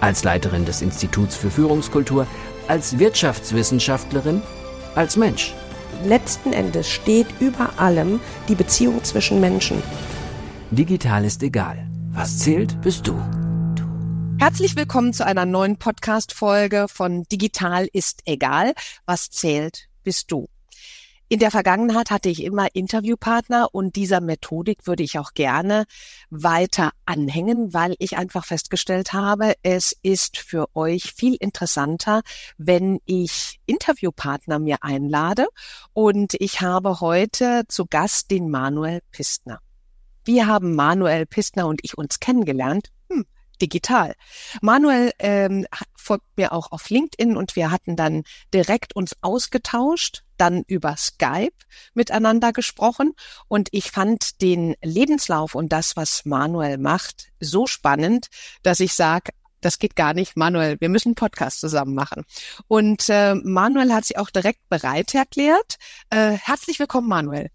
als Leiterin des Instituts für Führungskultur, als Wirtschaftswissenschaftlerin, als Mensch. Letzten Endes steht über allem die Beziehung zwischen Menschen. Digital ist egal. Was zählt, bist du. Herzlich willkommen zu einer neuen Podcast-Folge von Digital ist egal. Was zählt, bist du. In der Vergangenheit hatte ich immer Interviewpartner und dieser Methodik würde ich auch gerne weiter anhängen, weil ich einfach festgestellt habe, es ist für euch viel interessanter, wenn ich Interviewpartner mir einlade und ich habe heute zu Gast den Manuel Pistner. Wir haben Manuel Pistner und ich uns kennengelernt digital. Manuel ähm, folgt mir auch auf LinkedIn und wir hatten dann direkt uns ausgetauscht, dann über Skype miteinander gesprochen und ich fand den Lebenslauf und das, was Manuel macht, so spannend, dass ich sage, das geht gar nicht, Manuel, wir müssen einen Podcast zusammen machen. Und äh, Manuel hat sich auch direkt bereit erklärt. Äh, herzlich willkommen, Manuel.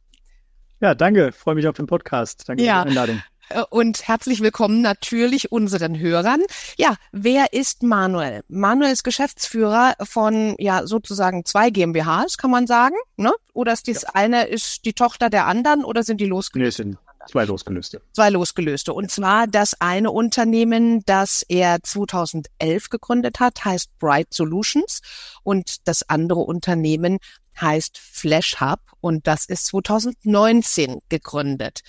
Ja, danke. Freue mich auf den Podcast. Danke ja. für die Einladung. Äh, und herzlich willkommen natürlich unseren Hörern. Ja, wer ist Manuel? Manuel ist Geschäftsführer von ja sozusagen zwei GmbHs, kann man sagen, ne? Oder ist das ja. eine ist die Tochter der anderen oder sind die losgelöst? Nee, sind zwei losgelöste. Zwei losgelöste. Und zwar das eine Unternehmen, das er 2011 gegründet hat, heißt Bright Solutions und das andere Unternehmen heißt Flash Hub und das ist 2019 gegründet.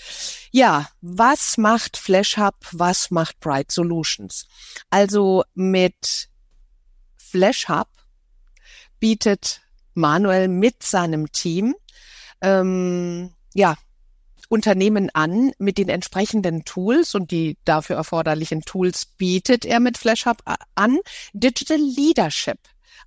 Ja, was macht Flash Hub? Was macht Bright Solutions? Also mit Flash Hub bietet Manuel mit seinem Team ähm, ja Unternehmen an mit den entsprechenden Tools und die dafür erforderlichen Tools bietet er mit Flash Hub an Digital Leadership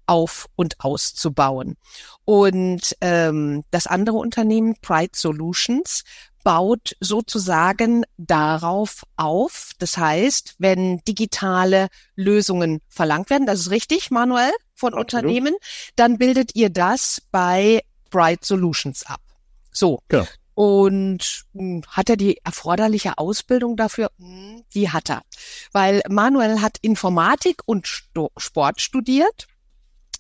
auf und auszubauen. Und ähm, das andere Unternehmen, Pride Solutions, baut sozusagen darauf auf. Das heißt, wenn digitale Lösungen verlangt werden, das ist richtig, Manuel, von. Unternehmen, dann bildet ihr das bei Bright Solutions ab. So. Ja. Und hm, hat er die erforderliche Ausbildung dafür? Hm, die hat er. Weil Manuel hat Informatik und Sport studiert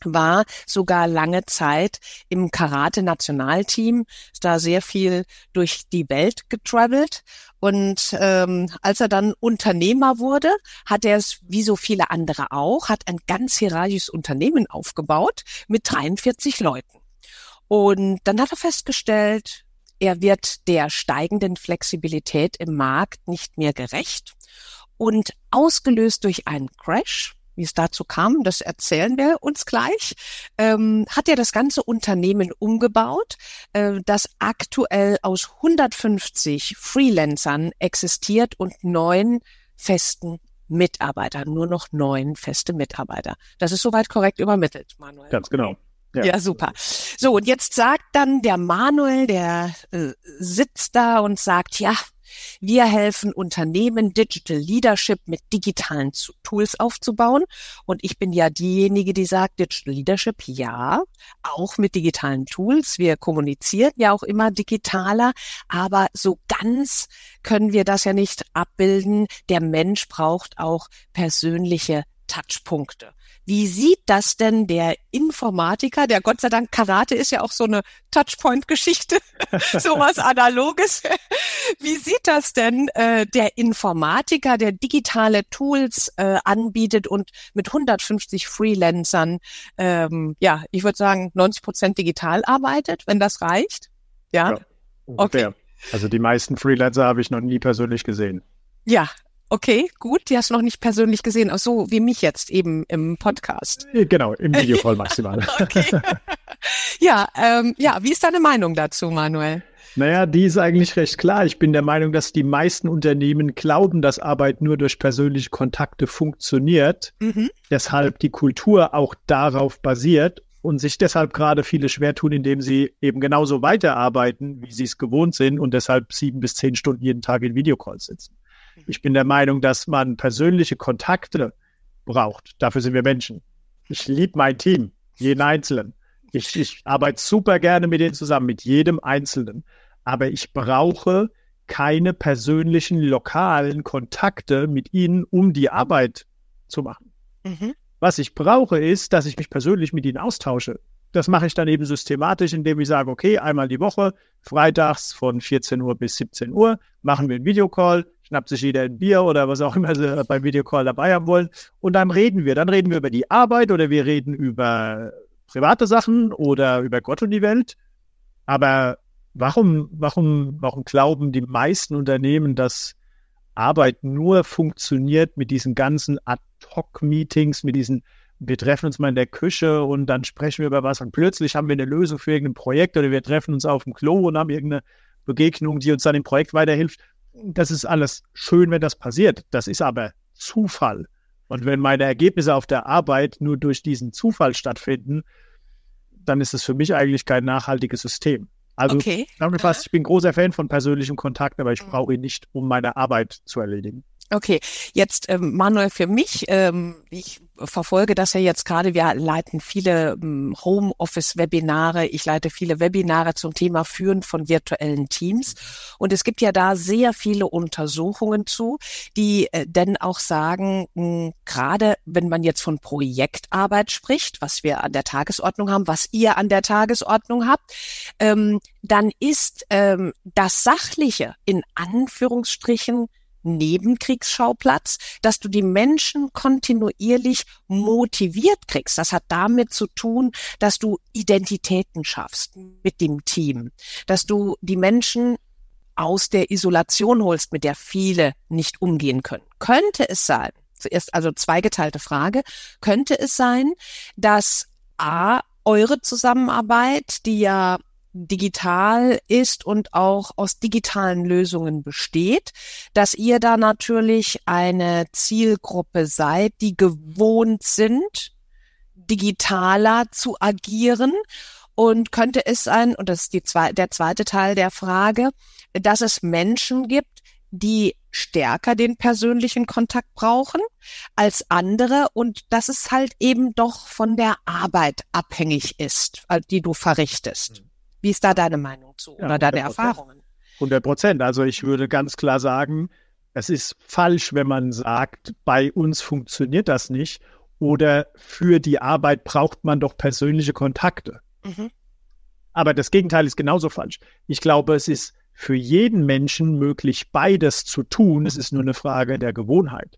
war sogar lange Zeit im Karate-Nationalteam, ist da sehr viel durch die Welt getravelt. Und ähm, als er dann Unternehmer wurde, hat er es wie so viele andere auch, hat ein ganz hierarchisches Unternehmen aufgebaut mit 43 Leuten. Und dann hat er festgestellt, er wird der steigenden Flexibilität im Markt nicht mehr gerecht. Und ausgelöst durch einen Crash wie es dazu kam, das erzählen wir uns gleich, ähm, hat er das ganze Unternehmen umgebaut, äh, das aktuell aus 150 Freelancern existiert und neun festen Mitarbeiter, nur noch neun feste Mitarbeiter. Das ist soweit korrekt übermittelt, Manuel. Ganz genau. Ja. ja, super. So, und jetzt sagt dann der Manuel, der äh, sitzt da und sagt, ja, wir helfen Unternehmen, Digital Leadership mit digitalen Tools aufzubauen. Und ich bin ja diejenige, die sagt, Digital Leadership, ja, auch mit digitalen Tools. Wir kommunizieren ja auch immer digitaler, aber so ganz können wir das ja nicht abbilden. Der Mensch braucht auch persönliche Touchpunkte. Wie sieht das denn der Informatiker, der Gott sei Dank Karate ist ja auch so eine Touchpoint-Geschichte, sowas Analoges. Wie sieht das denn äh, der Informatiker, der digitale Tools äh, anbietet und mit 150 Freelancern, ähm, ja, ich würde sagen 90 Prozent digital arbeitet, wenn das reicht? Ja. ja okay. Also die meisten Freelancer habe ich noch nie persönlich gesehen. Ja, Okay, gut. Die hast du noch nicht persönlich gesehen, auch so wie mich jetzt eben im Podcast. Äh, genau, im Videocall maximal. okay. ja, ähm, ja, wie ist deine Meinung dazu, Manuel? Naja, die ist eigentlich recht klar. Ich bin der Meinung, dass die meisten Unternehmen glauben, dass Arbeit nur durch persönliche Kontakte funktioniert. Mhm. Deshalb die Kultur auch darauf basiert und sich deshalb gerade viele schwer tun, indem sie eben genauso weiterarbeiten, wie sie es gewohnt sind und deshalb sieben bis zehn Stunden jeden Tag in Videocalls sitzen. Ich bin der Meinung, dass man persönliche Kontakte braucht. Dafür sind wir Menschen. Ich liebe mein Team, jeden Einzelnen. Ich, ich arbeite super gerne mit denen zusammen, mit jedem Einzelnen aber ich brauche keine persönlichen lokalen Kontakte mit ihnen, um die Arbeit zu machen. Mhm. Was ich brauche, ist, dass ich mich persönlich mit ihnen austausche. Das mache ich dann eben systematisch, indem ich sage, okay, einmal die Woche, freitags von 14 Uhr bis 17 Uhr, machen wir einen Videocall, schnappt sich jeder ein Bier oder was auch immer sie beim Videocall dabei haben wollen. Und dann reden wir. Dann reden wir über die Arbeit oder wir reden über private Sachen oder über Gott und die Welt. Aber Warum, warum, warum glauben die meisten Unternehmen, dass Arbeit nur funktioniert mit diesen ganzen Ad-Hoc-Meetings, mit diesen, wir treffen uns mal in der Küche und dann sprechen wir über was und plötzlich haben wir eine Lösung für irgendein Projekt oder wir treffen uns auf dem Klo und haben irgendeine Begegnung, die uns dann im Projekt weiterhilft. Das ist alles schön, wenn das passiert. Das ist aber Zufall. Und wenn meine Ergebnisse auf der Arbeit nur durch diesen Zufall stattfinden, dann ist es für mich eigentlich kein nachhaltiges System. Also okay. zusammengefasst, ich bin großer Fan von persönlichem Kontakt, aber ich mhm. brauche ihn nicht, um meine Arbeit zu erledigen. Okay, jetzt ähm, Manuel, für mich, ähm, ich verfolge das ja jetzt gerade, wir leiten viele ähm, Homeoffice-Webinare, ich leite viele Webinare zum Thema Führen von virtuellen Teams. Und es gibt ja da sehr viele Untersuchungen zu, die äh, denn auch sagen, mh, gerade wenn man jetzt von Projektarbeit spricht, was wir an der Tagesordnung haben, was ihr an der Tagesordnung habt, ähm, dann ist ähm, das Sachliche in Anführungsstrichen Nebenkriegsschauplatz, dass du die Menschen kontinuierlich motiviert kriegst. Das hat damit zu tun, dass du Identitäten schaffst mit dem Team, dass du die Menschen aus der Isolation holst, mit der viele nicht umgehen können. Könnte es sein, zuerst also zweigeteilte Frage, könnte es sein, dass A, eure Zusammenarbeit, die ja digital ist und auch aus digitalen Lösungen besteht, dass ihr da natürlich eine Zielgruppe seid, die gewohnt sind, digitaler zu agieren. Und könnte es sein, und das ist die zwei, der zweite Teil der Frage, dass es Menschen gibt, die stärker den persönlichen Kontakt brauchen als andere und dass es halt eben doch von der Arbeit abhängig ist, die du verrichtest. Wie ist da deine Meinung zu oder ja, deine Erfahrungen? 100 Prozent. Also ich würde ganz klar sagen, es ist falsch, wenn man sagt, bei uns funktioniert das nicht oder für die Arbeit braucht man doch persönliche Kontakte. Mhm. Aber das Gegenteil ist genauso falsch. Ich glaube, es ist für jeden Menschen möglich, beides zu tun. Es ist nur eine Frage der Gewohnheit.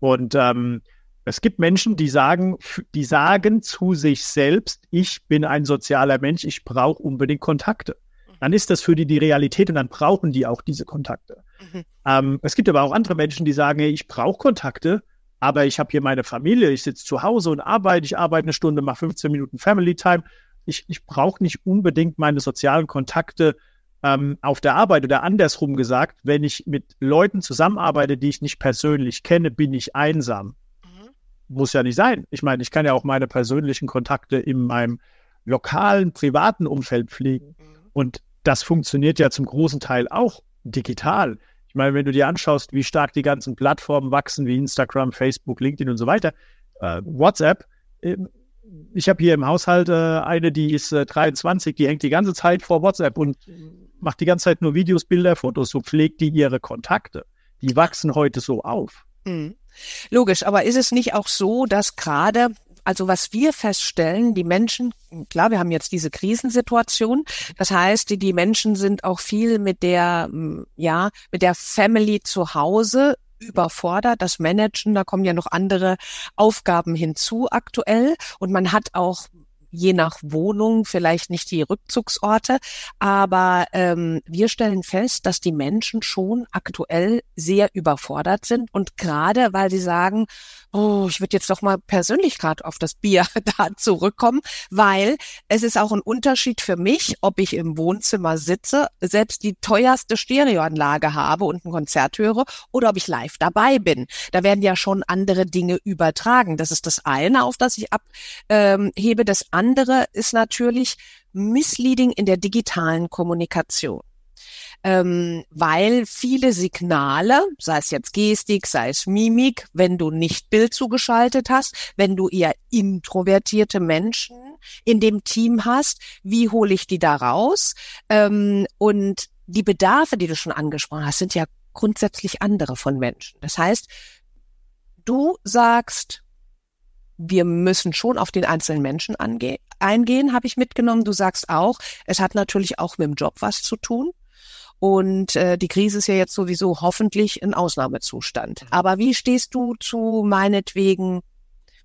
Und ähm, es gibt Menschen, die sagen, die sagen zu sich selbst, ich bin ein sozialer Mensch, ich brauche unbedingt Kontakte. Mhm. Dann ist das für die die Realität und dann brauchen die auch diese Kontakte. Mhm. Ähm, es gibt aber auch andere Menschen, die sagen, ich brauche Kontakte, aber ich habe hier meine Familie, ich sitze zu Hause und arbeite, ich arbeite eine Stunde, mache 15 Minuten Family Time. Ich, ich brauche nicht unbedingt meine sozialen Kontakte ähm, auf der Arbeit oder andersrum gesagt, wenn ich mit Leuten zusammenarbeite, die ich nicht persönlich kenne, bin ich einsam muss ja nicht sein. Ich meine, ich kann ja auch meine persönlichen Kontakte in meinem lokalen, privaten Umfeld pflegen. Mhm. Und das funktioniert ja zum großen Teil auch digital. Ich meine, wenn du dir anschaust, wie stark die ganzen Plattformen wachsen, wie Instagram, Facebook, LinkedIn und so weiter, äh, WhatsApp, äh, ich habe hier im Haushalt äh, eine, die ist 23, äh, die hängt die ganze Zeit vor WhatsApp und macht die ganze Zeit nur Videos, Bilder, Fotos. So pflegt die ihre Kontakte. Die wachsen heute so auf. Mhm. Logisch, aber ist es nicht auch so, dass gerade also was wir feststellen, die Menschen, klar, wir haben jetzt diese Krisensituation. Das heißt, die, die Menschen sind auch viel mit der, ja, mit der Family zu Hause überfordert, das Managen, da kommen ja noch andere Aufgaben hinzu aktuell und man hat auch je nach Wohnung vielleicht nicht die Rückzugsorte, aber ähm, wir stellen fest, dass die Menschen schon aktuell sehr überfordert sind und gerade weil sie sagen, oh, ich würde jetzt doch mal persönlich gerade auf das Bier da zurückkommen, weil es ist auch ein Unterschied für mich, ob ich im Wohnzimmer sitze, selbst die teuerste Stereoanlage habe und ein Konzert höre oder ob ich live dabei bin. Da werden ja schon andere Dinge übertragen. Das ist das eine, auf das ich abhebe. Das andere ist natürlich Misleading in der digitalen Kommunikation ähm, weil viele Signale, sei es jetzt Gestik, sei es Mimik, wenn du nicht Bild zugeschaltet hast, wenn du eher introvertierte Menschen in dem Team hast, wie hole ich die da raus? Ähm, und die Bedarfe, die du schon angesprochen hast, sind ja grundsätzlich andere von Menschen. Das heißt, du sagst, wir müssen schon auf den einzelnen Menschen eingehen, habe ich mitgenommen. Du sagst auch, es hat natürlich auch mit dem Job was zu tun. Und äh, die Krise ist ja jetzt sowieso hoffentlich ein Ausnahmezustand. Mhm. Aber wie stehst du zu meinetwegen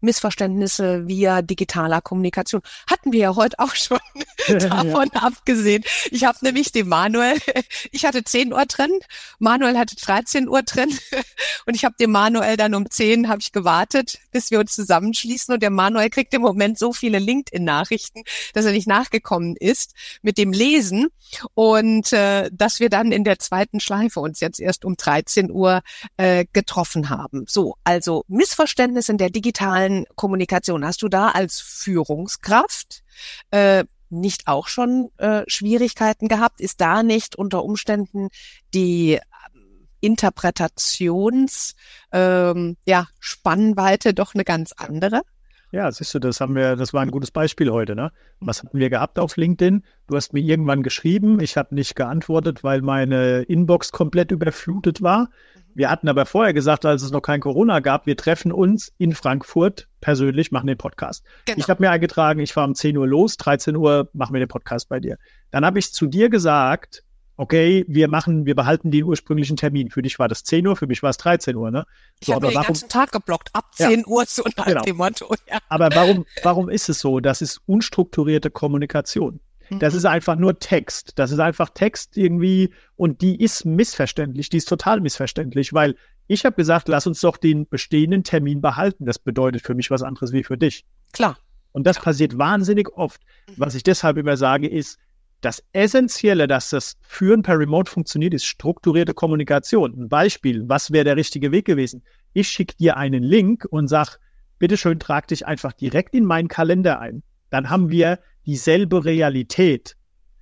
Missverständnisse via digitaler Kommunikation. Hatten wir ja heute auch schon davon ja. abgesehen. Ich habe nämlich den Manuel, ich hatte 10 Uhr drin, Manuel hatte 13 Uhr drin und ich habe den Manuel dann um 10 habe ich gewartet, bis wir uns zusammenschließen und der Manuel kriegt im Moment so viele LinkedIn-Nachrichten, dass er nicht nachgekommen ist mit dem Lesen und äh, dass wir dann in der zweiten Schleife uns jetzt erst um 13 Uhr äh, getroffen haben. So, also Missverständnis in der digitalen digitalen Kommunikation. Hast du da als Führungskraft äh, nicht auch schon äh, Schwierigkeiten gehabt? Ist da nicht unter Umständen die ähm, Interpretations ähm, ja, Spannweite doch eine ganz andere? Ja, siehst du, das haben wir, das war ein gutes Beispiel heute, ne? Was hatten wir gehabt auf LinkedIn? Du hast mir irgendwann geschrieben, ich habe nicht geantwortet, weil meine Inbox komplett überflutet war. Wir hatten aber vorher gesagt, als es noch kein Corona gab, wir treffen uns in Frankfurt persönlich, machen den Podcast. Genau. Ich habe mir eingetragen, ich fahre um 10 Uhr los, 13 Uhr machen wir den Podcast bei dir. Dann habe ich zu dir gesagt, okay, wir machen, wir behalten den ursprünglichen Termin. Für dich war das 10 Uhr, für mich war es 13 Uhr, ne? So, ich habe den warum, ganzen Tag geblockt, ab 10 ja, Uhr so nach genau. dem Motto. Ja. Aber warum, warum ist es so? Das ist unstrukturierte Kommunikation. Das mhm. ist einfach nur Text. Das ist einfach Text irgendwie und die ist missverständlich. Die ist total missverständlich, weil ich habe gesagt, lass uns doch den bestehenden Termin behalten. Das bedeutet für mich was anderes wie für dich. Klar. Und das ja. passiert wahnsinnig oft. Mhm. Was ich deshalb immer sage, ist, das Essentielle, dass das Führen per Remote funktioniert, ist strukturierte Kommunikation. Ein Beispiel, was wäre der richtige Weg gewesen? Ich schicke dir einen Link und sag, bitteschön, trag dich einfach direkt in meinen Kalender ein. Dann haben wir dieselbe Realität.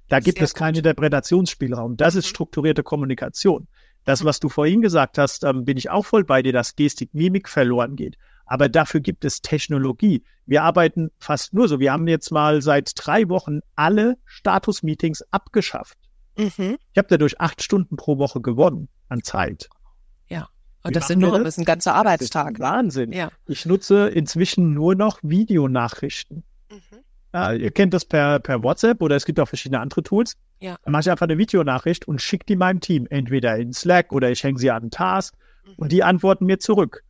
Da gibt Sehr es keinen Interpretationsspielraum. Das ist mhm. strukturierte Kommunikation. Das, mhm. was du vorhin gesagt hast, ähm, bin ich auch voll bei dir, dass Gestik, Mimik verloren geht. Aber dafür gibt es Technologie. Wir arbeiten fast nur so. Wir haben jetzt mal seit drei Wochen alle Status-Meetings abgeschafft. Mhm. Ich habe dadurch acht Stunden pro Woche gewonnen an Zeit. Ja. Und das sind nur das? ein ganzer Arbeitstag. Wahnsinn. Ja. Ich nutze inzwischen nur noch Videonachrichten. Mhm. Ja, ihr kennt das per, per WhatsApp oder es gibt auch verschiedene andere Tools. Ja. Dann mache ich einfach eine Videonachricht und schicke die meinem Team, entweder in Slack oder ich hänge sie an den Task mhm. und die antworten mir zurück.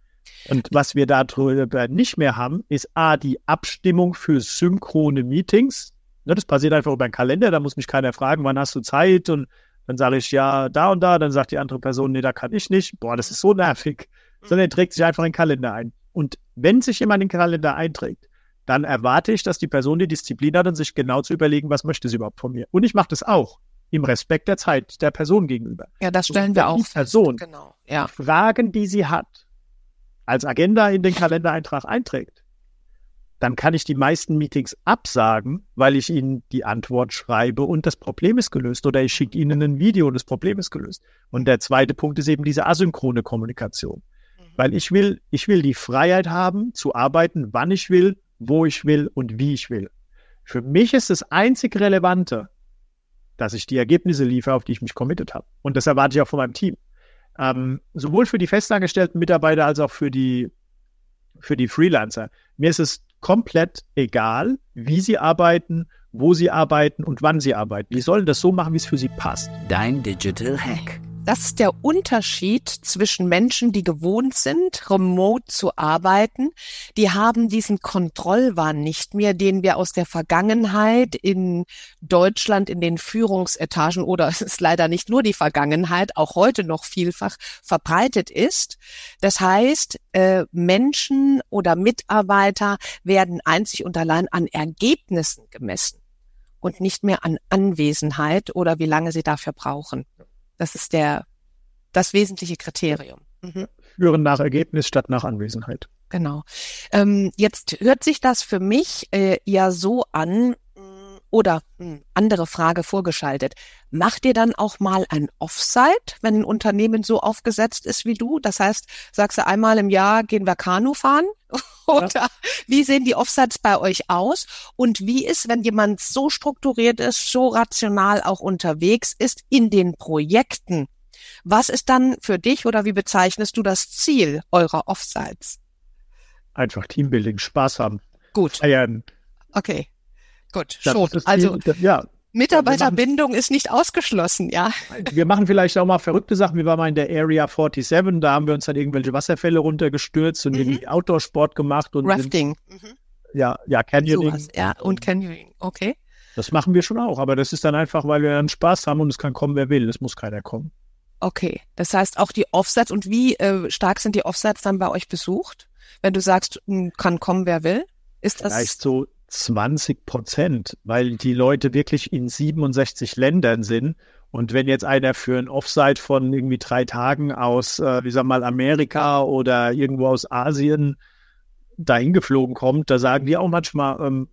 Und was wir darüber nicht mehr haben, ist A, die Abstimmung für synchrone Meetings. Ne, das passiert einfach über einen Kalender, da muss mich keiner fragen, wann hast du Zeit und dann sage ich ja da und da, dann sagt die andere Person, nee, da kann ich nicht. Boah, das ist so nervig. Sondern er trägt sich einfach in den Kalender ein. Und wenn sich jemand in den Kalender einträgt, dann erwarte ich, dass die Person die Disziplin hat und sich genau zu überlegen, was möchte sie überhaupt von mir. Und ich mache das auch im Respekt der Zeit der Person gegenüber. Ja, das stellen wir auch. Die Person genau. ja. Fragen, die sie hat, als Agenda in den Kalendereintrag einträgt, dann kann ich die meisten Meetings absagen, weil ich ihnen die Antwort schreibe und das Problem ist gelöst. Oder ich schicke ihnen ein Video und das Problem ist gelöst. Und der zweite Punkt ist eben diese asynchrone Kommunikation. Mhm. Weil ich will, ich will die Freiheit haben, zu arbeiten, wann ich will, wo ich will und wie ich will. Für mich ist das einzig Relevante, dass ich die Ergebnisse liefere, auf die ich mich committed habe. Und das erwarte ich auch von meinem Team. Ähm, sowohl für die festangestellten Mitarbeiter als auch für die, für die Freelancer. Mir ist es komplett egal, wie sie arbeiten, wo sie arbeiten und wann sie arbeiten. Die sollen das so machen, wie es für sie passt. Dein Digital Hack. Das ist der Unterschied zwischen Menschen, die gewohnt sind, remote zu arbeiten. Die haben diesen Kontrollwahn nicht mehr, den wir aus der Vergangenheit in Deutschland in den Führungsetagen oder es ist leider nicht nur die Vergangenheit, auch heute noch vielfach verbreitet ist. Das heißt, äh, Menschen oder Mitarbeiter werden einzig und allein an Ergebnissen gemessen und nicht mehr an Anwesenheit oder wie lange sie dafür brauchen. Das ist der, das wesentliche Kriterium. Mhm. Führen nach Ergebnis statt nach Anwesenheit. Genau. Ähm, jetzt hört sich das für mich äh, ja so an, oder mh, hm, andere Frage vorgeschaltet. Macht ihr dann auch mal ein Offsite, wenn ein Unternehmen so aufgesetzt ist wie du? Das heißt, sagst du einmal im Jahr gehen wir Kanu fahren? Oder ja. wie sehen die Offsites bei euch aus? Und wie ist, wenn jemand so strukturiert ist, so rational auch unterwegs ist in den Projekten? Was ist dann für dich oder wie bezeichnest du das Ziel eurer Offsites? Einfach Teambuilding, Spaß haben. Gut. Feiern. Okay. Gut, schon. Also die, ja. Mitarbeiterbindung ist nicht ausgeschlossen, ja. Wir machen vielleicht auch mal verrückte Sachen. Wir waren mal in der Area 47, da haben wir uns dann irgendwelche Wasserfälle runtergestürzt und mhm. irgendwie Outdoor-Sport gemacht. Und Rafting. Sind, mhm. Ja, ja, Canyoning. Sowas, ja, und Canyoning, okay. Das machen wir schon auch, aber das ist dann einfach, weil wir dann Spaß haben und es kann kommen, wer will. Es muss keiner kommen. Okay, das heißt auch die Offsets und wie äh, stark sind die Offsets dann bei euch besucht? Wenn du sagst, hm, kann kommen, wer will? Ist das Vielleicht so 20 Prozent, weil die Leute wirklich in 67 Ländern sind. Und wenn jetzt einer für ein Offsite von irgendwie drei Tagen aus, äh, wie sag mal, Amerika oder irgendwo aus Asien dahin geflogen kommt, da sagen die auch manchmal, ähm,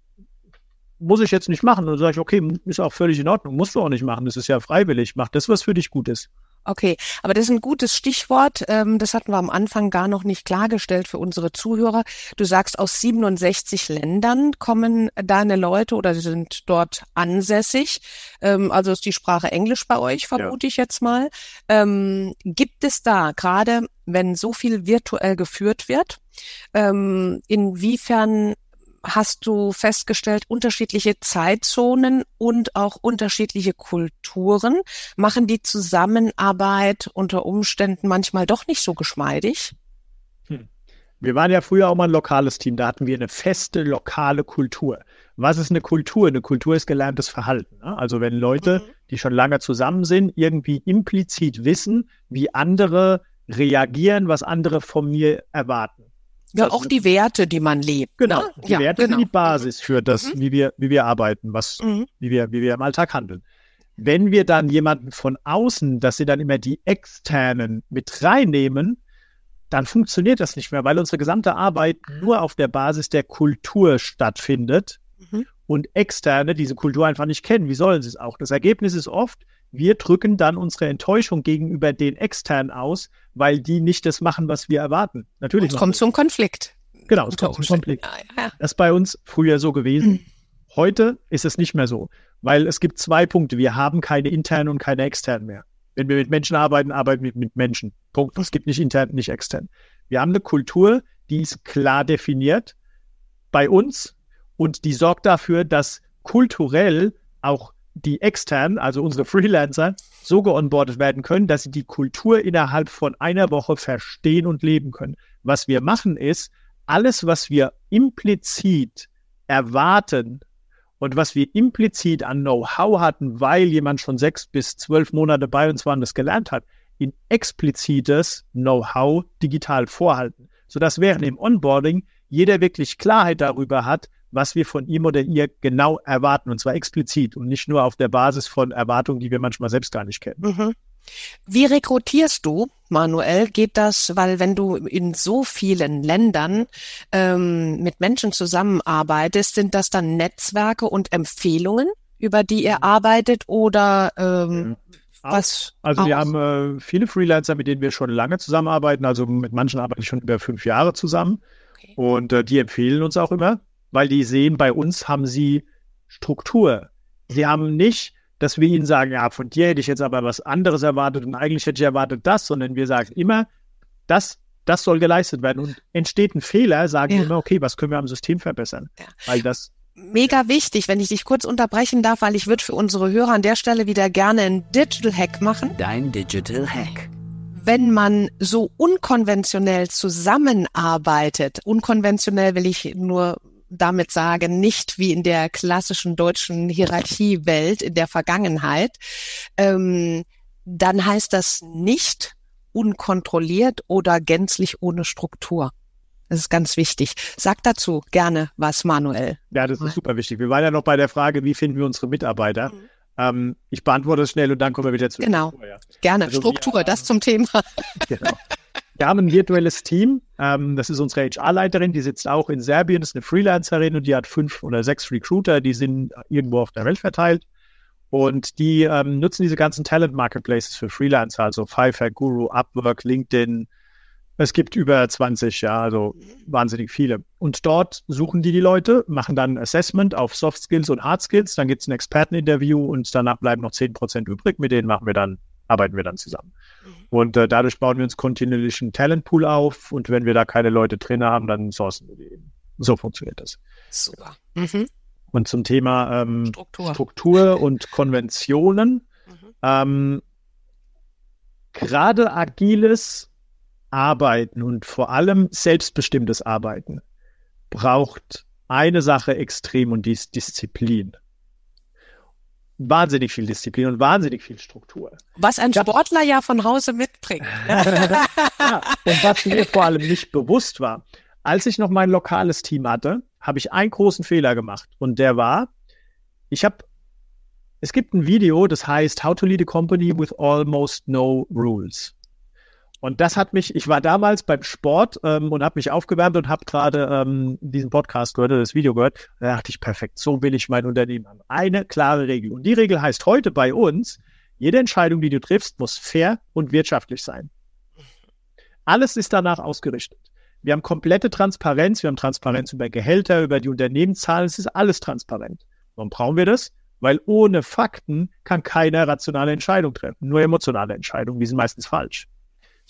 muss ich jetzt nicht machen. Und dann sage ich, okay, ist auch völlig in Ordnung, musst du auch nicht machen. Das ist ja freiwillig. Mach das, was für dich gut ist. Okay, aber das ist ein gutes Stichwort. Ähm, das hatten wir am Anfang gar noch nicht klargestellt für unsere Zuhörer. Du sagst, aus 67 Ländern kommen deine Leute oder sie sind dort ansässig. Ähm, also ist die Sprache Englisch bei euch, vermute ja. ich jetzt mal. Ähm, gibt es da, gerade wenn so viel virtuell geführt wird, inwiefern hast du festgestellt, unterschiedliche Zeitzonen und auch unterschiedliche Kulturen machen die Zusammenarbeit unter Umständen manchmal doch nicht so geschmeidig? Hm. Wir waren ja früher auch mal ein lokales Team, da hatten wir eine feste lokale Kultur. Was ist eine Kultur? Eine Kultur ist gelerntes Verhalten. Ne? Also wenn Leute, mhm. die schon lange zusammen sind, irgendwie implizit wissen, wie andere reagieren, was andere von mir erwarten. Ja, auch die Werte, die man lebt. Genau. Ne? Die ja, Werte genau. sind die Basis für das, mhm. wie wir, wie wir arbeiten, was, mhm. wie wir, wie wir im Alltag handeln. Wenn wir dann jemanden von außen, dass sie dann immer die externen mit reinnehmen, dann funktioniert das nicht mehr, weil unsere gesamte Arbeit nur auf der Basis der Kultur stattfindet mhm. und externe diese Kultur einfach nicht kennen. Wie sollen sie es auch? Das Ergebnis ist oft, wir drücken dann unsere Enttäuschung gegenüber den externen aus, weil die nicht das machen, was wir erwarten. Natürlich. Es kommt zum Konflikt. Genau, es kommt zum Konflikt. Ja, ja. Das ist bei uns früher so gewesen. Mhm. Heute ist es nicht mehr so, weil es gibt zwei Punkte. Wir haben keine internen und keine externen mehr. Wenn wir mit Menschen arbeiten, arbeiten wir mit Menschen. Punkt. Es gibt nicht intern, nicht extern. Wir haben eine Kultur, die ist klar definiert bei uns und die sorgt dafür, dass kulturell auch die extern, also unsere Freelancer, so geonboardet werden können, dass sie die Kultur innerhalb von einer Woche verstehen und leben können. Was wir machen ist, alles, was wir implizit erwarten und was wir implizit an Know-how hatten, weil jemand schon sechs bis zwölf Monate bei uns war und das gelernt hat, in explizites Know-how digital vorhalten, sodass während dem Onboarding jeder wirklich Klarheit darüber hat, was wir von ihm oder ihr genau erwarten, und zwar explizit und nicht nur auf der Basis von Erwartungen, die wir manchmal selbst gar nicht kennen. Mhm. Wie rekrutierst du, Manuel? Geht das, weil wenn du in so vielen Ländern ähm, mit Menschen zusammenarbeitest, sind das dann Netzwerke und Empfehlungen, über die ihr arbeitet oder ähm, was? Also auch? wir haben äh, viele Freelancer, mit denen wir schon lange zusammenarbeiten. Also mit manchen arbeite ich schon über fünf Jahre zusammen. Okay. Und äh, die empfehlen uns auch immer weil die sehen, bei uns haben sie Struktur. Sie haben nicht, dass wir ihnen sagen, ja, von dir hätte ich jetzt aber was anderes erwartet und eigentlich hätte ich erwartet das, sondern wir sagen immer, das, das soll geleistet werden. Und entsteht ein Fehler, sagen ja. wir immer, okay, was können wir am System verbessern? Ja. Weil das mega wichtig, wenn ich dich kurz unterbrechen darf, weil ich würde für unsere Hörer an der Stelle wieder gerne einen Digital Hack machen. Dein Digital Hack. Wenn man so unkonventionell zusammenarbeitet, unkonventionell will ich nur damit sagen, nicht wie in der klassischen deutschen Hierarchiewelt in der Vergangenheit, ähm, dann heißt das nicht unkontrolliert oder gänzlich ohne Struktur. Das ist ganz wichtig. Sag dazu gerne was, Manuel. Ja, das ist super wichtig. Wir waren ja noch bei der Frage, wie finden wir unsere Mitarbeiter? Mhm. Ähm, ich beantworte es schnell und dann kommen wir wieder zu Genau, Struktur, ja. gerne. Also Struktur, wir, das zum Thema. Genau. Wir haben ein virtuelles Team. Ähm, das ist unsere HR-Leiterin, die sitzt auch in Serbien, ist eine Freelancerin und die hat fünf oder sechs Recruiter, die sind irgendwo auf der Welt verteilt. Und die ähm, nutzen diese ganzen Talent-Marketplaces für Freelancer, also Fiverr, Guru, Upwork, LinkedIn, es gibt über 20, ja, also wahnsinnig viele. Und dort suchen die die Leute, machen dann ein Assessment auf Soft Skills und Hard Skills, dann gibt es ein Experteninterview und danach bleiben noch 10 Prozent übrig, mit denen machen wir dann, arbeiten wir dann zusammen. Mhm. Und äh, dadurch bauen wir uns kontinuierlich einen Talentpool auf und wenn wir da keine Leute drin haben, dann sourcen wir die eben. So funktioniert das. Super. Mhm. Und zum Thema ähm, Struktur. Struktur. und Konventionen. Mhm. Ähm, Gerade agiles Arbeiten und vor allem selbstbestimmtes Arbeiten braucht eine Sache extrem und die ist Disziplin. Wahnsinnig viel Disziplin und wahnsinnig viel Struktur. Was ein Sportler ja von Hause mitbringt. ja, und was mir vor allem nicht bewusst war, als ich noch mein lokales Team hatte, habe ich einen großen Fehler gemacht und der war, ich habe es gibt ein Video, das heißt How to Lead a Company with Almost No Rules. Und das hat mich, ich war damals beim Sport ähm, und habe mich aufgewärmt und habe gerade ähm, diesen Podcast gehört, das Video gehört. Da dachte ich, perfekt, so will ich mein Unternehmen haben. Eine klare Regel. Und die Regel heißt heute bei uns, jede Entscheidung, die du triffst, muss fair und wirtschaftlich sein. Alles ist danach ausgerichtet. Wir haben komplette Transparenz, wir haben Transparenz über Gehälter, über die Unternehmenszahlen, es ist alles transparent. Warum brauchen wir das? Weil ohne Fakten kann keiner rationale Entscheidung treffen. Nur emotionale Entscheidungen, die sind meistens falsch.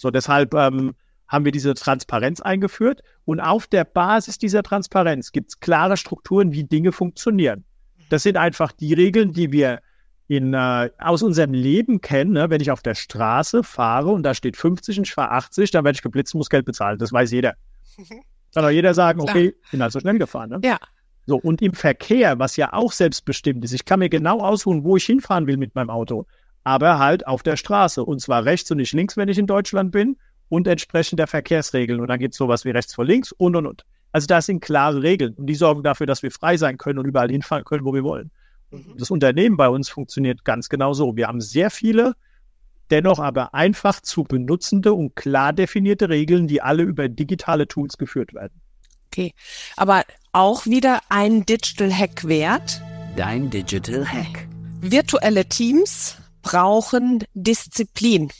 So, deshalb ähm, haben wir diese Transparenz eingeführt und auf der Basis dieser Transparenz gibt es klare Strukturen, wie Dinge funktionieren. Das sind einfach die Regeln, die wir in, äh, aus unserem Leben kennen. Ne? Wenn ich auf der Straße fahre und da steht 50 und ich fahre 80, dann werde ich geblitzt muss Geld bezahlen. Das weiß jeder. Kann auch jeder sagen, okay, ich bin halt so schnell gefahren. Ne? Ja. So, und im Verkehr, was ja auch selbstbestimmt ist, ich kann mir genau aussuchen, wo ich hinfahren will mit meinem Auto aber halt auf der Straße. Und zwar rechts und nicht links, wenn ich in Deutschland bin und entsprechend der Verkehrsregeln. Und dann gibt es sowas wie rechts vor links und und und. Also das sind klare Regeln und die sorgen dafür, dass wir frei sein können und überall hinfahren können, wo wir wollen. Mhm. Das Unternehmen bei uns funktioniert ganz genau so. Wir haben sehr viele, dennoch aber einfach zu benutzende und klar definierte Regeln, die alle über digitale Tools geführt werden. Okay, aber auch wieder ein Digital Hack wert. Dein Digital Hack. Virtuelle Teams brauchen Disziplin.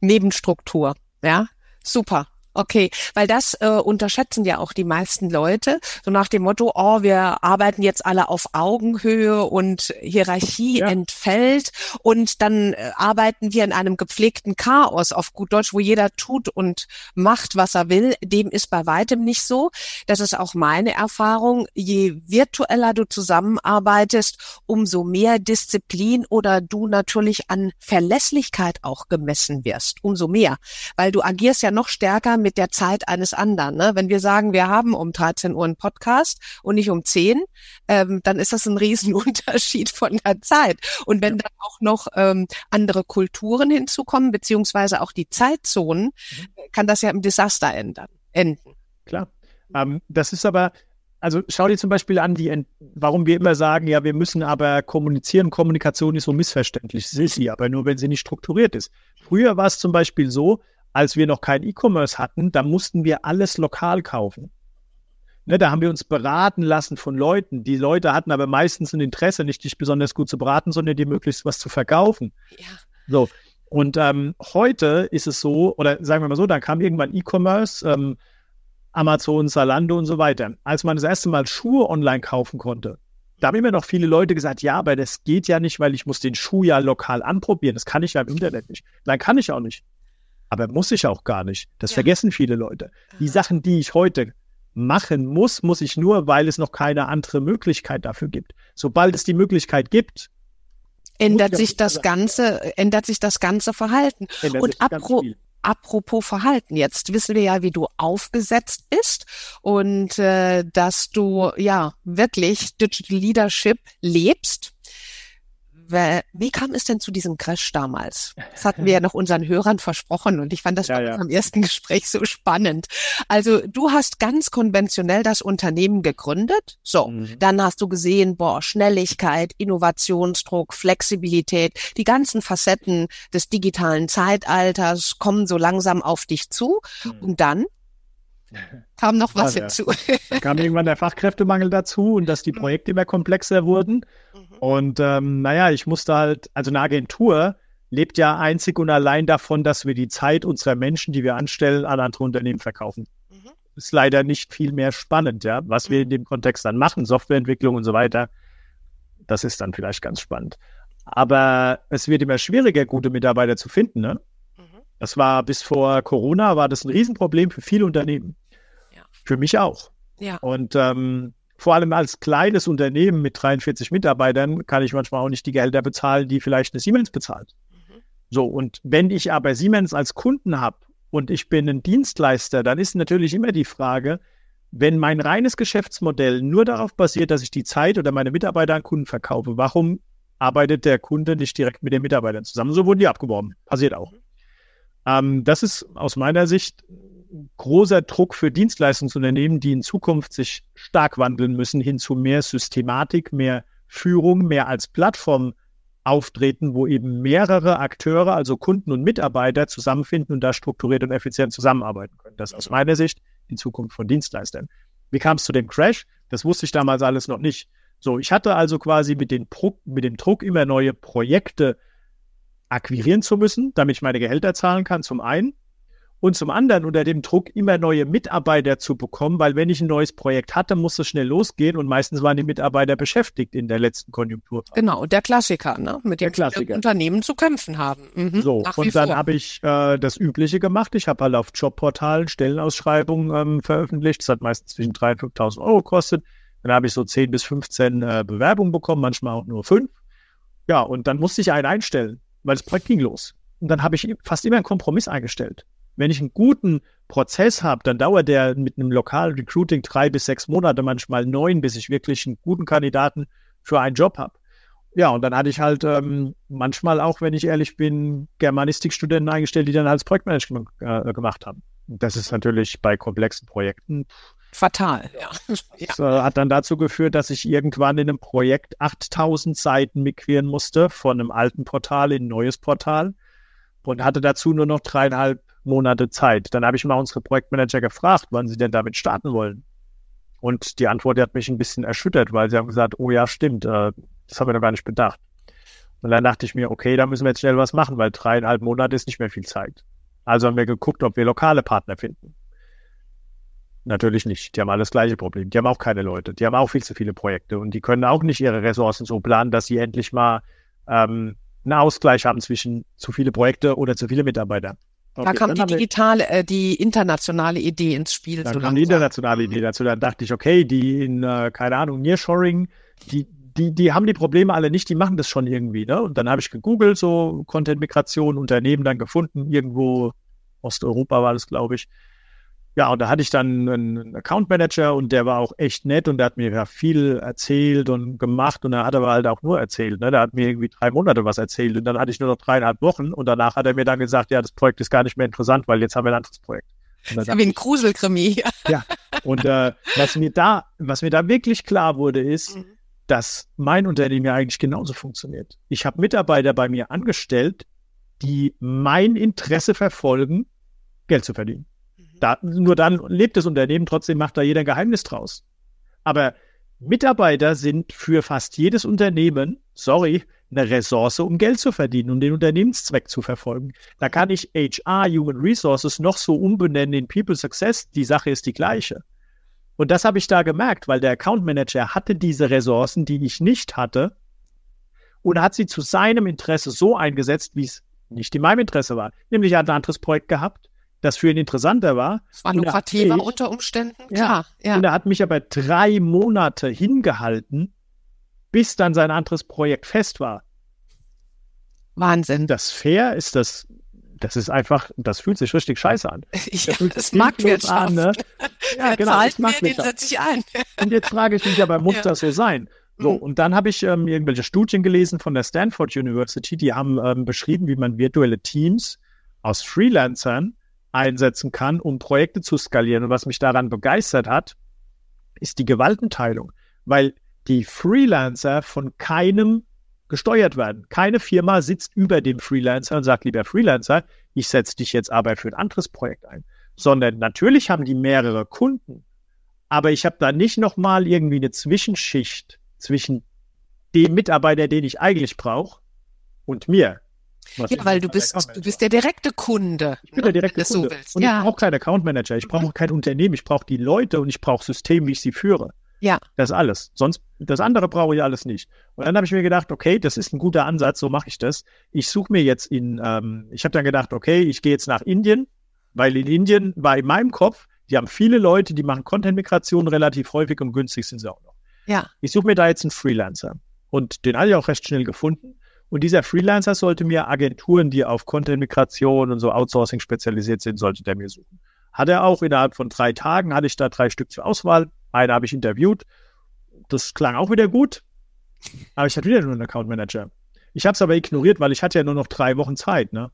Nebenstruktur. Ja, super. Okay, weil das äh, unterschätzen ja auch die meisten Leute, so nach dem Motto, oh, wir arbeiten jetzt alle auf Augenhöhe und Hierarchie ja. entfällt und dann äh, arbeiten wir in einem gepflegten Chaos auf gut Deutsch, wo jeder tut und macht, was er will. Dem ist bei weitem nicht so. Das ist auch meine Erfahrung. Je virtueller du zusammenarbeitest, umso mehr Disziplin oder du natürlich an Verlässlichkeit auch gemessen wirst, umso mehr, weil du agierst ja noch stärker mit der Zeit eines anderen. Ne? Wenn wir sagen, wir haben um 13 Uhr einen Podcast und nicht um 10, ähm, dann ist das ein Riesenunterschied von der Zeit. Und wenn dann auch noch ähm, andere Kulturen hinzukommen, beziehungsweise auch die Zeitzonen, mhm. kann das ja im Desaster ändern, enden. Klar. Ähm, das ist aber, also schau dir zum Beispiel an, die, warum wir immer sagen, ja, wir müssen aber kommunizieren. Kommunikation ist so missverständlich. Das ist sie aber nur, wenn sie nicht strukturiert ist. Früher war es zum Beispiel so, als wir noch kein E-Commerce hatten, da mussten wir alles lokal kaufen. Ne, da haben wir uns beraten lassen von Leuten. Die Leute hatten aber meistens ein Interesse, nicht dich besonders gut zu beraten, sondern dir möglichst was zu verkaufen. Ja. So. Und ähm, heute ist es so, oder sagen wir mal so, da kam irgendwann E-Commerce, ähm, Amazon, Zalando und so weiter. Als man das erste Mal Schuhe online kaufen konnte, da haben immer noch viele Leute gesagt, ja, aber das geht ja nicht, weil ich muss den Schuh ja lokal anprobieren. Das kann ich ja im Internet nicht. Nein, kann ich auch nicht. Aber muss ich auch gar nicht. Das ja. vergessen viele Leute. Die Sachen, die ich heute machen muss, muss ich nur, weil es noch keine andere Möglichkeit dafür gibt. Sobald es die Möglichkeit gibt, ändert sich das ganze, ändert sich das ganze Verhalten. Und apro apropos Verhalten, jetzt wissen wir ja, wie du aufgesetzt bist und äh, dass du ja wirklich Digital Leadership lebst. Wie kam es denn zu diesem Crash damals? Das hatten wir ja noch unseren Hörern versprochen und ich fand das ja, ja. am ersten Gespräch so spannend. Also du hast ganz konventionell das Unternehmen gegründet. So, mhm. dann hast du gesehen, boah, Schnelligkeit, Innovationsdruck, Flexibilität, die ganzen Facetten des digitalen Zeitalters kommen so langsam auf dich zu. Mhm. Und dann kam noch was also, hinzu. Da kam irgendwann der Fachkräftemangel dazu und dass die mhm. Projekte immer komplexer wurden. Mhm. Und ähm, naja, ich musste halt, also eine Agentur lebt ja einzig und allein davon, dass wir die Zeit unserer Menschen, die wir anstellen, an andere Unternehmen verkaufen. Mhm. Ist leider nicht viel mehr spannend, ja. Was wir mhm. in dem Kontext dann machen, Softwareentwicklung und so weiter, das ist dann vielleicht ganz spannend. Aber es wird immer schwieriger, gute Mitarbeiter zu finden, ne? Mhm. Das war bis vor Corona war das ein Riesenproblem für viele Unternehmen. Für mich auch. Ja. Und ähm, vor allem als kleines Unternehmen mit 43 Mitarbeitern kann ich manchmal auch nicht die Gelder bezahlen, die vielleicht eine Siemens bezahlt. Mhm. So, und wenn ich aber Siemens als Kunden habe und ich bin ein Dienstleister, dann ist natürlich immer die Frage, wenn mein reines Geschäftsmodell nur darauf basiert, dass ich die Zeit oder meine Mitarbeiter an Kunden verkaufe, warum arbeitet der Kunde nicht direkt mit den Mitarbeitern zusammen? So wurden die abgeworben. Passiert auch. Mhm. Ähm, das ist aus meiner Sicht großer Druck für Dienstleistungsunternehmen, die in Zukunft sich stark wandeln müssen hin zu mehr Systematik, mehr Führung, mehr als Plattform auftreten, wo eben mehrere Akteure, also Kunden und Mitarbeiter zusammenfinden und da strukturiert und effizient zusammenarbeiten können. Das ist aus meiner Sicht die Zukunft von Dienstleistern. Wie kam es zu dem Crash? Das wusste ich damals alles noch nicht. So, ich hatte also quasi mit, den Druck, mit dem Druck immer neue Projekte akquirieren zu müssen, damit ich meine Gehälter zahlen kann, zum einen und zum anderen unter dem Druck, immer neue Mitarbeiter zu bekommen, weil wenn ich ein neues Projekt hatte, muss es schnell losgehen und meistens waren die Mitarbeiter beschäftigt in der letzten Konjunktur. Genau, der Klassiker, ne? mit dem. Unternehmen zu kämpfen haben. Mhm, so, und dann habe ich äh, das Übliche gemacht. Ich habe halt auf Jobportalen Stellenausschreibungen ähm, veröffentlicht. Das hat meistens zwischen 3.000 und 5.000 Euro gekostet. Dann habe ich so 10 bis 15 äh, Bewerbungen bekommen, manchmal auch nur fünf. Ja, und dann musste ich einen einstellen, weil das Projekt ging los. Und dann habe ich fast immer einen Kompromiss eingestellt. Wenn ich einen guten Prozess habe, dann dauert der mit einem lokalen Recruiting drei bis sechs Monate, manchmal neun, bis ich wirklich einen guten Kandidaten für einen Job habe. Ja, und dann hatte ich halt ähm, manchmal auch, wenn ich ehrlich bin, Germanistikstudenten eingestellt, die dann als Projektmanagement äh, gemacht haben. Das ist natürlich bei komplexen Projekten fatal. Ja. Das äh, hat dann dazu geführt, dass ich irgendwann in einem Projekt 8000 Seiten migrieren musste von einem alten Portal in ein neues Portal und hatte dazu nur noch dreieinhalb Monate Zeit. Dann habe ich mal unsere Projektmanager gefragt, wann sie denn damit starten wollen. Und die Antwort die hat mich ein bisschen erschüttert, weil sie haben gesagt, oh ja, stimmt, äh, das haben wir noch gar nicht bedacht. Und dann dachte ich mir, okay, da müssen wir jetzt schnell was machen, weil dreieinhalb Monate ist nicht mehr viel Zeit. Also haben wir geguckt, ob wir lokale Partner finden. Natürlich nicht. Die haben alles gleiche Problem. Die haben auch keine Leute. Die haben auch viel zu viele Projekte und die können auch nicht ihre Ressourcen so planen, dass sie endlich mal ähm, einen Ausgleich haben zwischen zu viele Projekte oder zu viele Mitarbeiter. Okay, da kam die digitale, äh, die internationale Idee ins Spiel. Da so kam die internationale Idee dazu. Dann dachte ich, okay, die in, äh, keine Ahnung, Nearshoring, die, die, die haben die Probleme alle nicht, die machen das schon irgendwie. Ne? Und dann habe ich gegoogelt, so Content-Migration, Unternehmen dann gefunden, irgendwo Osteuropa war das, glaube ich. Ja, und da hatte ich dann einen Account Manager und der war auch echt nett und der hat mir ja viel erzählt und gemacht und er hat aber halt auch nur erzählt. Ne? Der hat mir irgendwie drei Monate was erzählt und dann hatte ich nur noch dreieinhalb Wochen und danach hat er mir dann gesagt, ja, das Projekt ist gar nicht mehr interessant, weil jetzt haben wir ein anderes Projekt. Das ist wie ein Gruselkrimi. Ja, und äh, was mir da, was mir da wirklich klar wurde, ist, mhm. dass mein Unternehmen ja eigentlich genauso funktioniert. Ich habe Mitarbeiter bei mir angestellt, die mein Interesse verfolgen, Geld zu verdienen. Da, nur dann lebt das Unternehmen, trotzdem macht da jeder ein Geheimnis draus. Aber Mitarbeiter sind für fast jedes Unternehmen, sorry, eine Ressource, um Geld zu verdienen, um den Unternehmenszweck zu verfolgen. Da kann ich HR, Human Resources, noch so umbenennen in People Success. Die Sache ist die gleiche. Und das habe ich da gemerkt, weil der Account Manager hatte diese Ressourcen, die ich nicht hatte, und hat sie zu seinem Interesse so eingesetzt, wie es nicht in meinem Interesse war. Nämlich er hat ein anderes Projekt gehabt, das für ihn interessanter war. Es war lukrativer ich, unter Umständen, klar. Ja. Und er hat mich aber drei Monate hingehalten, bis dann sein anderes Projekt fest war. Wahnsinn. Das fair ist das, das ist einfach, das fühlt sich richtig scheiße an. Das, ja, das Marktwirtschaft. An, ne? Ja, genau. Zahlt mir, den setze ich ein. Und jetzt frage ich mich ja, muss ja. das so sein? So, mhm. und dann habe ich ähm, irgendwelche Studien gelesen von der Stanford University, die haben ähm, beschrieben, wie man virtuelle Teams aus Freelancern einsetzen kann, um Projekte zu skalieren. Und was mich daran begeistert hat, ist die Gewaltenteilung, weil die Freelancer von keinem gesteuert werden. Keine Firma sitzt über dem Freelancer und sagt, lieber Freelancer, ich setze dich jetzt aber für ein anderes Projekt ein. Sondern natürlich haben die mehrere Kunden, aber ich habe da nicht nochmal irgendwie eine Zwischenschicht zwischen dem Mitarbeiter, den ich eigentlich brauche, und mir. Ja, weil du bist, du bist der direkte Kunde. Ich bin ne? der direkte Kunde. So und ja. ich brauche keinen Account Manager, ich brauche mhm. kein Unternehmen, ich brauche die Leute und ich brauche System, wie ich sie führe. Ja. Das alles. Sonst, das andere brauche ich alles nicht. Und dann habe ich mir gedacht, okay, das ist ein guter Ansatz, so mache ich das. Ich suche mir jetzt in, ähm, ich habe dann gedacht, okay, ich gehe jetzt nach Indien, weil in Indien war in meinem Kopf, die haben viele Leute, die machen Content-Migration relativ häufig und günstig sind sie auch noch. Ja. Ich suche mir da jetzt einen Freelancer. Und den habe ich auch recht schnell gefunden. Und dieser Freelancer sollte mir Agenturen, die auf Content-Migration und so Outsourcing spezialisiert sind, sollte der mir suchen. Hat er auch innerhalb von drei Tagen, hatte ich da drei Stück zur Auswahl. Eine habe ich interviewt. Das klang auch wieder gut. Aber ich hatte wieder nur einen Account Manager. Ich habe es aber ignoriert, weil ich hatte ja nur noch drei Wochen Zeit. Ne?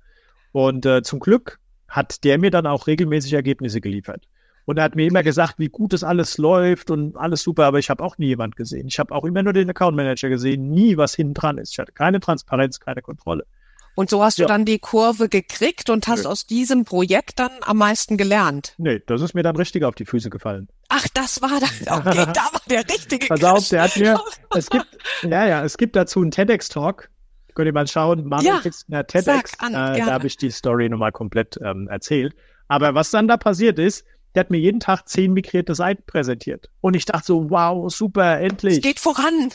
Und äh, zum Glück hat der mir dann auch regelmäßig Ergebnisse geliefert. Und er hat mir immer gesagt, wie gut das alles läuft und alles super, aber ich habe auch nie jemand gesehen. Ich habe auch immer nur den Account Manager gesehen, nie was hinten dran ist. Ich hatte keine Transparenz, keine Kontrolle. Und so hast ja. du dann die Kurve gekriegt und hast nee. aus diesem Projekt dann am meisten gelernt. Nee, das ist mir dann richtig auf die Füße gefallen. Ach, das war das. Okay, da war der richtige. Pass auf, der hat mir, es gibt, ja, ja, es gibt dazu einen TEDx-Talk. Könnt ihr mal schauen, Marvin ja, Fixner TEDx. An, äh, da habe ich die Story nochmal komplett ähm, erzählt. Aber was dann da passiert ist, der hat mir jeden Tag zehn migrierte Seiten präsentiert. Und ich dachte so, wow, super, endlich. Es geht voran.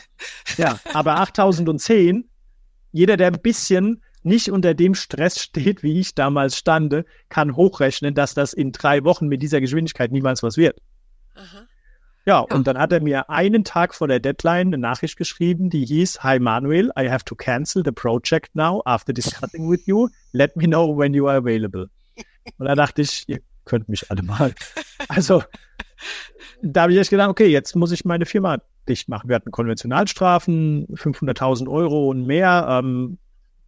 Ja, aber 8010, jeder, der ein bisschen nicht unter dem Stress steht, wie ich damals stande, kann hochrechnen, dass das in drei Wochen mit dieser Geschwindigkeit niemals was wird. Aha. Ja, ja, und dann hat er mir einen Tag vor der Deadline eine Nachricht geschrieben, die hieß, Hi Manuel, I have to cancel the project now after discussing with you. Let me know when you are available. Und da dachte ich, ihr könnt mich alle mal. Also, da habe ich echt gedacht, okay, jetzt muss ich meine Firma dicht machen. Wir hatten Konventionalstrafen, 500.000 Euro und mehr. Ähm,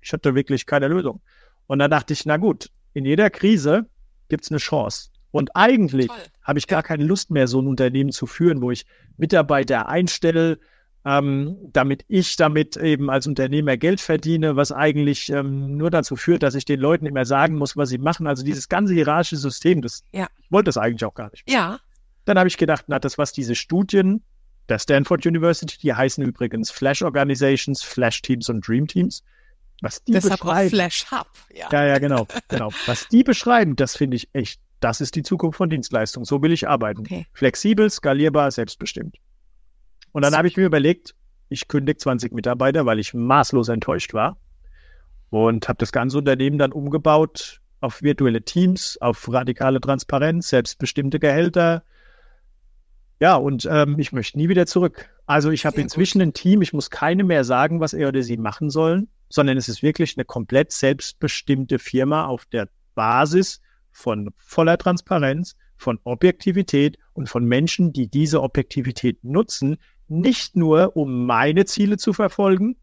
ich hatte wirklich keine Lösung. Und da dachte ich, na gut, in jeder Krise gibt es eine Chance. Und eigentlich habe ich gar keine Lust mehr, so ein Unternehmen zu führen, wo ich Mitarbeiter einstelle, ähm, damit ich damit eben als Unternehmer Geld verdiene, was eigentlich ähm, nur dazu führt, dass ich den Leuten immer sagen muss, was sie machen. Also dieses ganze hierarchische System, das ja. ich wollte das eigentlich auch gar nicht. Ja. Dann habe ich gedacht, na, das was diese Studien der Stanford University, die heißen übrigens Flash Organizations, Flash Teams und Dream Teams. Was die Deshalb beschreiben. Flash Hub, ja. Ja, ja, genau, genau. Was die beschreiben, das finde ich echt, das ist die Zukunft von Dienstleistungen. So will ich arbeiten. Okay. Flexibel, skalierbar, selbstbestimmt. Und dann habe ich mir überlegt, ich kündige 20 Mitarbeiter, weil ich maßlos enttäuscht war. Und habe das ganze Unternehmen dann umgebaut auf virtuelle Teams, auf radikale Transparenz, selbstbestimmte Gehälter. Ja, und ähm, ich möchte nie wieder zurück. Also ich habe inzwischen gut. ein Team, ich muss keine mehr sagen, was er oder sie machen sollen, sondern es ist wirklich eine komplett selbstbestimmte Firma auf der Basis von voller Transparenz, von Objektivität und von Menschen, die diese Objektivität nutzen, nicht nur, um meine Ziele zu verfolgen,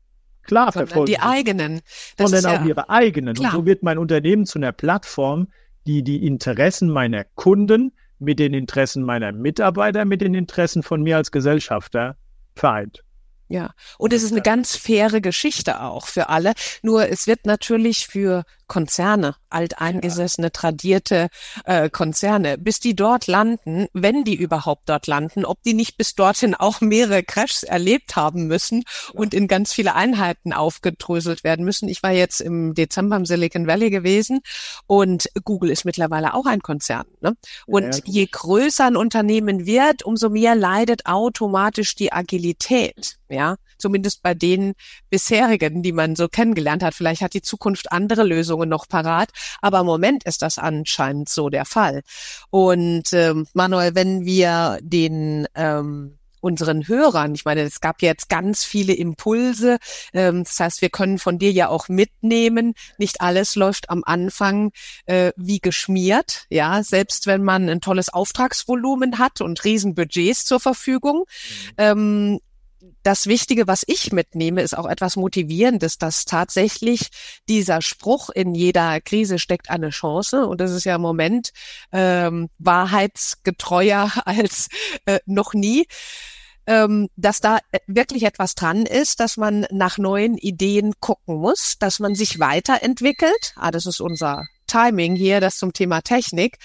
klar sondern verfolgen. Die eigenen. Das sondern auch ja ihre eigenen. Klar. Und so wird mein Unternehmen zu einer Plattform, die die Interessen meiner Kunden mit den Interessen meiner Mitarbeiter, mit den Interessen von mir als Gesellschafter vereint. Ja, und es ist eine ganz faire Geschichte auch für alle. Nur es wird natürlich für Konzerne, alteingesessene, tradierte äh, Konzerne, bis die dort landen, wenn die überhaupt dort landen, ob die nicht bis dorthin auch mehrere Crashs erlebt haben müssen und in ganz viele Einheiten aufgedröselt werden müssen. Ich war jetzt im Dezember im Silicon Valley gewesen und Google ist mittlerweile auch ein Konzern. Ne? Und ja, je größer ein Unternehmen wird, umso mehr leidet automatisch die Agilität. Ja, zumindest bei den bisherigen, die man so kennengelernt hat. Vielleicht hat die Zukunft andere Lösungen Lösungen noch parat. Aber im Moment ist das anscheinend so der Fall. Und ähm, Manuel, wenn wir den ähm, unseren Hörern. Ich meine, es gab jetzt ganz viele Impulse. Ähm, das heißt, wir können von dir ja auch mitnehmen. Nicht alles läuft am Anfang äh, wie geschmiert. Ja, selbst wenn man ein tolles Auftragsvolumen hat und Riesenbudgets zur Verfügung. Mhm. Ähm, das Wichtige, was ich mitnehme, ist auch etwas Motivierendes, dass tatsächlich dieser Spruch in jeder Krise steckt eine Chance und das ist ja im Moment ähm, wahrheitsgetreuer als äh, noch nie ähm, dass da äh, wirklich etwas dran ist, dass man nach neuen Ideen gucken muss, dass man sich weiterentwickelt. Ah, das ist unser Timing hier, das zum Thema Technik.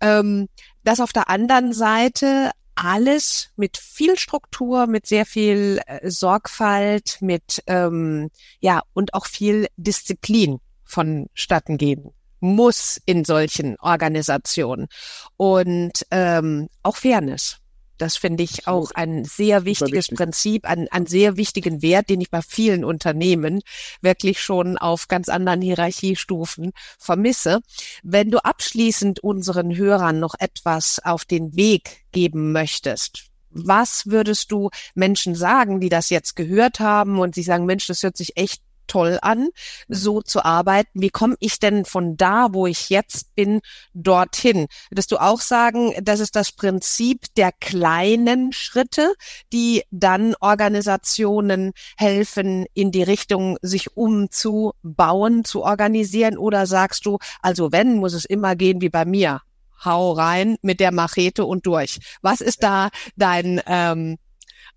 Ähm, dass auf der anderen Seite alles mit viel Struktur, mit sehr viel äh, Sorgfalt, mit ähm, ja und auch viel Disziplin vonstatten gehen muss in solchen Organisationen und ähm, auch Fairness. Das finde ich auch ein sehr wichtiges wichtig. Prinzip, einen, einen sehr wichtigen Wert, den ich bei vielen Unternehmen wirklich schon auf ganz anderen Hierarchiestufen vermisse. Wenn du abschließend unseren Hörern noch etwas auf den Weg geben möchtest, was würdest du Menschen sagen, die das jetzt gehört haben und sie sagen, Mensch, das hört sich echt toll an, so zu arbeiten. Wie komme ich denn von da, wo ich jetzt bin, dorthin? Würdest du auch sagen, das ist das Prinzip der kleinen Schritte, die dann Organisationen helfen, in die Richtung sich umzubauen, zu organisieren? Oder sagst du, also wenn, muss es immer gehen wie bei mir? Hau rein mit der Machete und durch. Was ist da dein ähm,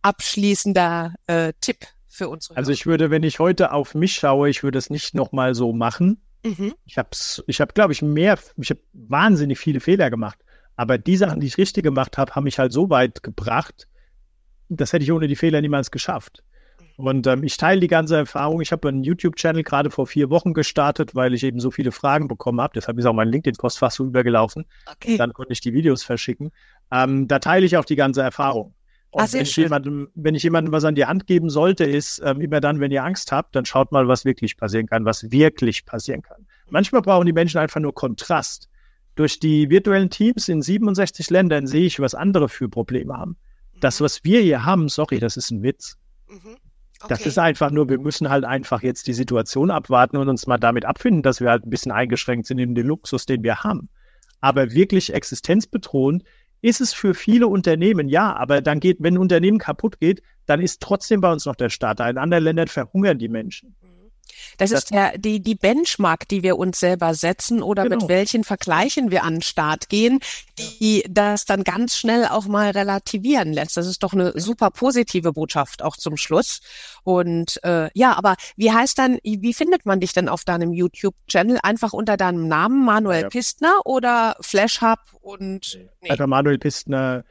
abschließender äh, Tipp? Für unsere Also ich würde, wenn ich heute auf mich schaue, ich würde es nicht nochmal so machen. Mhm. Ich habe, ich hab, glaube ich, mehr, ich habe wahnsinnig viele Fehler gemacht. Aber die Sachen, die ich richtig gemacht habe, haben mich halt so weit gebracht, das hätte ich ohne die Fehler niemals geschafft. Und ähm, ich teile die ganze Erfahrung. Ich habe einen YouTube-Channel gerade vor vier Wochen gestartet, weil ich eben so viele Fragen bekommen habe. Deshalb ist auch mein LinkedIn-Postfach so übergelaufen. Okay. Dann konnte ich die Videos verschicken. Ähm, da teile ich auch die ganze Erfahrung. Und wenn, ich jemandem, wenn ich jemandem was an die Hand geben sollte, ist ähm, immer dann, wenn ihr Angst habt, dann schaut mal, was wirklich passieren kann, was wirklich passieren kann. Manchmal brauchen die Menschen einfach nur Kontrast. Durch die virtuellen Teams in 67 Ländern sehe ich, was andere für Probleme haben. Das, mhm. was wir hier haben, sorry, das ist ein Witz. Mhm. Okay. Das ist einfach nur, wir müssen halt einfach jetzt die Situation abwarten und uns mal damit abfinden, dass wir halt ein bisschen eingeschränkt sind in den Luxus, den wir haben. Aber wirklich existenzbedrohend ist es für viele Unternehmen, ja, aber dann geht, wenn ein Unternehmen kaputt geht, dann ist trotzdem bei uns noch der Staat. In anderen Ländern verhungern die Menschen. Das, das ist der, die, die Benchmark, die wir uns selber setzen oder genau. mit welchen Vergleichen wir an den Start gehen, die das dann ganz schnell auch mal relativieren lässt. Das ist doch eine super positive Botschaft auch zum Schluss. Und äh, ja, aber wie heißt dann, wie findet man dich denn auf deinem YouTube-Channel? Einfach unter deinem Namen Manuel ja. Pistner oder Flash Hub und nee. einfach Manuel Pistner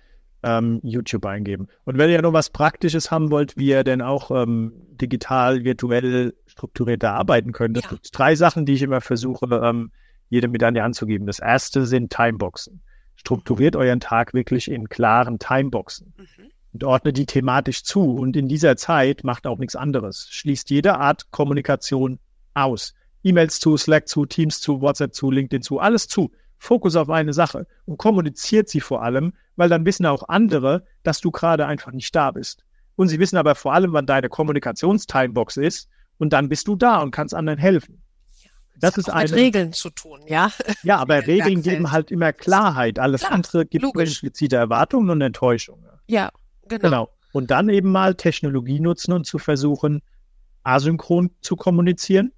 ähm, YouTube eingeben. Und wenn ihr noch was Praktisches haben wollt, wie ihr denn auch ähm, digital, virtuell strukturierter arbeiten könnt, das ja. gibt drei Sachen, die ich immer versuche, ähm, jedem mit an die Hand zu geben. Das erste sind Timeboxen. Strukturiert euren Tag wirklich in klaren Timeboxen. Mhm. Und ordnet die thematisch zu. Und in dieser Zeit macht auch nichts anderes. Schließt jede Art Kommunikation aus. E-Mails zu, Slack zu, Teams zu, WhatsApp zu, LinkedIn zu, alles zu. Fokus auf eine Sache und kommuniziert sie vor allem, weil dann wissen auch andere, dass du gerade einfach nicht da bist. Und sie wissen aber vor allem, wann deine Kommunikationstimebox ist und dann bist du da und kannst anderen helfen. Das, das ist eine, mit Regeln zu tun, ja. Ja, aber Regeln geben halt immer Klarheit. Alles Klar, andere gibt explizite Erwartungen und Enttäuschungen. Ja, genau. genau. Und dann eben mal Technologie nutzen und zu versuchen, asynchron zu kommunizieren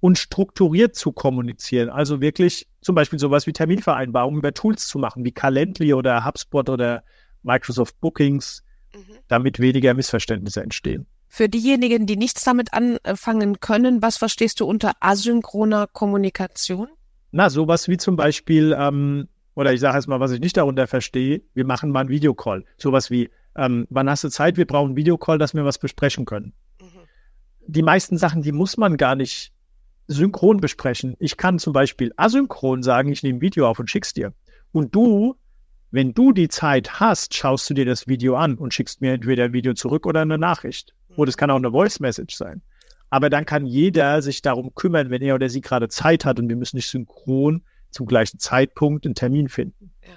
und strukturiert zu kommunizieren. Also wirklich zum Beispiel sowas wie Terminvereinbarungen über Tools zu machen, wie Calendly oder HubSpot oder Microsoft Bookings, mhm. damit weniger Missverständnisse entstehen. Für diejenigen, die nichts damit anfangen können, was verstehst du unter asynchroner Kommunikation? Na, sowas wie zum Beispiel, ähm, oder ich sage jetzt mal, was ich nicht darunter verstehe, wir machen mal einen Videocall. Sowas wie, ähm, wann hast du Zeit, wir brauchen einen Videocall, dass wir was besprechen können. Mhm. Die meisten Sachen, die muss man gar nicht synchron besprechen. Ich kann zum Beispiel asynchron sagen, ich nehme ein Video auf und schick's dir. Und du, wenn du die Zeit hast, schaust du dir das Video an und schickst mir entweder ein Video zurück oder eine Nachricht. Oder es kann auch eine Voice Message sein. Aber dann kann jeder sich darum kümmern, wenn er oder sie gerade Zeit hat und wir müssen nicht synchron zum gleichen Zeitpunkt einen Termin finden. Ja.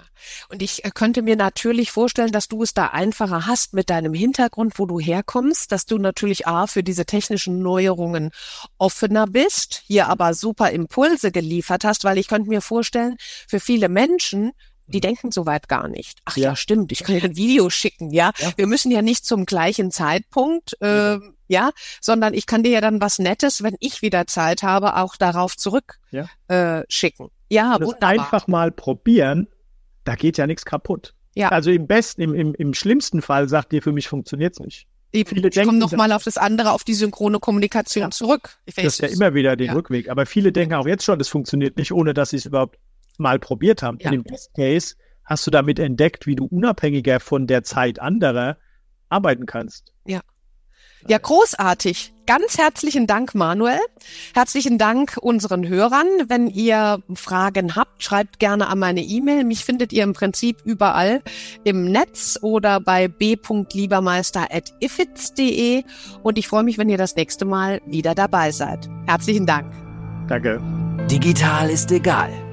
Und ich äh, könnte mir natürlich vorstellen, dass du es da einfacher hast mit deinem Hintergrund, wo du herkommst, dass du natürlich A für diese technischen Neuerungen offener bist, hier aber super Impulse geliefert hast, weil ich könnte mir vorstellen, für viele Menschen die mhm. denken soweit gar nicht. Ach ja, ja stimmt, ich kann ja ein Video schicken, ja? ja? Wir müssen ja nicht zum gleichen Zeitpunkt, äh, ja, sondern ich kann dir ja dann was Nettes, wenn ich wieder Zeit habe, auch darauf zurück ja. äh, schicken. Ja, wunderbar. einfach mal probieren da geht ja nichts kaputt. Ja. Also im besten, im, im, im schlimmsten Fall sagt ihr, für mich funktioniert's nicht. Eben, viele ich komme nochmal auf das andere, auf die synchrone Kommunikation ja. zurück. Ich das ist ja immer wieder den ja. Rückweg. Aber viele denken auch jetzt schon, das funktioniert nicht, ohne dass sie es überhaupt mal probiert haben. Ja. Und im Best Case hast du damit entdeckt, wie du unabhängiger von der Zeit anderer arbeiten kannst. Ja. Ja, großartig. Ganz herzlichen Dank, Manuel. Herzlichen Dank unseren Hörern. Wenn ihr Fragen habt, schreibt gerne an meine E-Mail. Mich findet ihr im Prinzip überall im Netz oder bei b.liebermeister.ifits.de. Und ich freue mich, wenn ihr das nächste Mal wieder dabei seid. Herzlichen Dank. Danke. Digital ist egal.